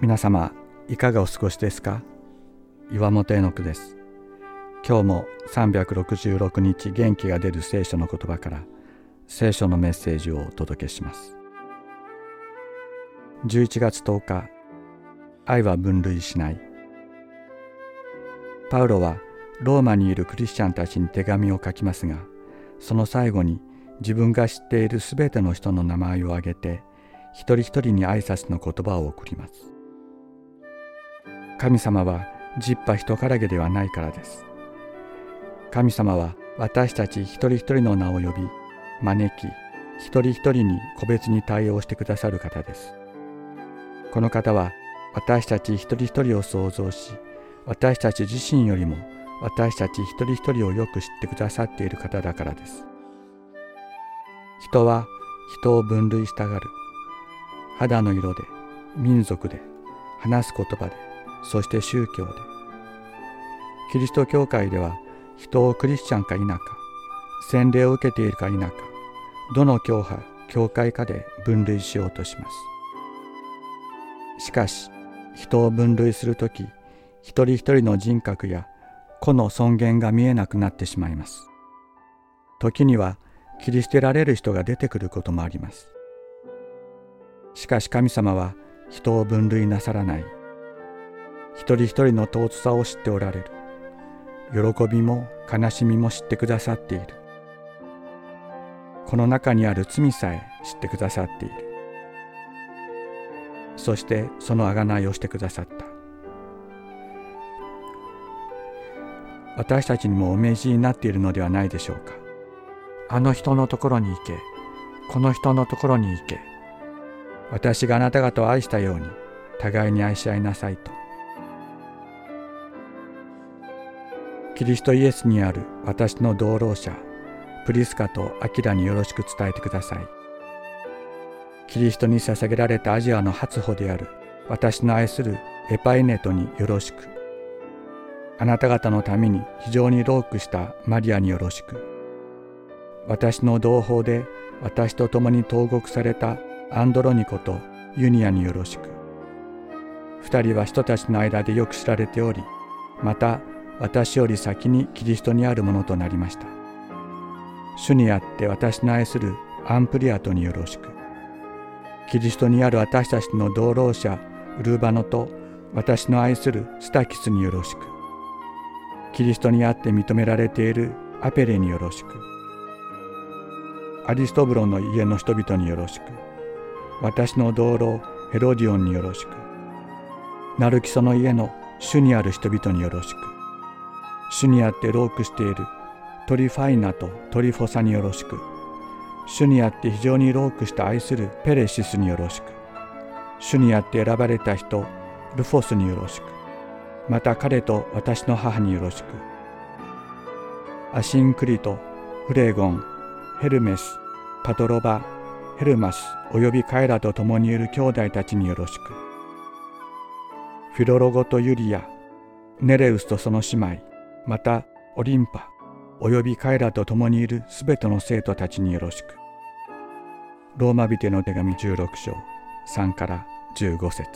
皆様いかがお過ごしですか？岩本絵の句です。今日も366日元気が出る聖書の言葉から聖書のメッセージをお届けします。11月10日愛は分類しない。パウロはローマにいるクリスチャンたちに手紙を書きますがその最後に自分が知っているすべての人の名前を挙げて一人一人に挨拶の言葉を送ります神様は十羽人からげではないからです。神様は私たち一人一人の名を呼び、招き、一人一人に個別に対応してくださる方です。この方は私たち一人一人を創造し、私たち自身よりも私たち一人一人をよく知ってくださっている方だからです。人は人を分類したがる。肌の色で、民族で、話す言葉で、そして宗教で。キリスト教会では人をクリスチャンか否か洗礼を受けているか否かどの教派教会かで分類しようとします。しかし人を分類する時一人一人の人格や個の尊厳が見えなくなってしまいます。時には切り捨てられる人が出てくることもあります。しかし神様は人を分類なさらない。一人一人の尊さを知っておられる。喜びも悲しみも知ってくださっている。この中にある罪さえ知ってくださっている。そしてその贖いをしてくださった。私たちにもお命じになっているのではないでしょうか。あの人のところに行け。この人のところに行け。私があなた方を愛したように互いに愛し合いなさいと。キリストイエスにある私の同労者プリスカとアキラによろしく伝えてください。キリストに捧げられたアジアの初歩である私の愛するエパイネトによろしく。あなた方のために非常にロークしたマリアによろしく。私の同胞で私と共に投獄されたアンドロニコとユニアによろしく二人は人たちの間でよく知られておりまた私より先にキリストにあるものとなりました。主にあって私の愛するアンプリアトによろしく。キリストにある私たちの同労者ウルバノと私の愛するスタキスによろしく。キリストにあって認められているアペレによろしく。アリストブロの家の人々によろしく。私の同僚ヘロディオンによろしく。ナルキソの家の主にある人々によろしく。主にあってロークしているトリファイナとトリフォサによろしく主にあって非常に労苦した愛するペルシスによろしく主にあって選ばれた人ルフォスによろしくまた彼と私の母によろしくアシンクリトフレゴンヘルメスパトロバヘルマスおよび彼らと共にいる兄弟たちによろしくフィロロゴとユリアネレウスとその姉妹またオリンパおよび彼らと共にいるすべての生徒たちによろしく。ローマ人の手紙16章3から15節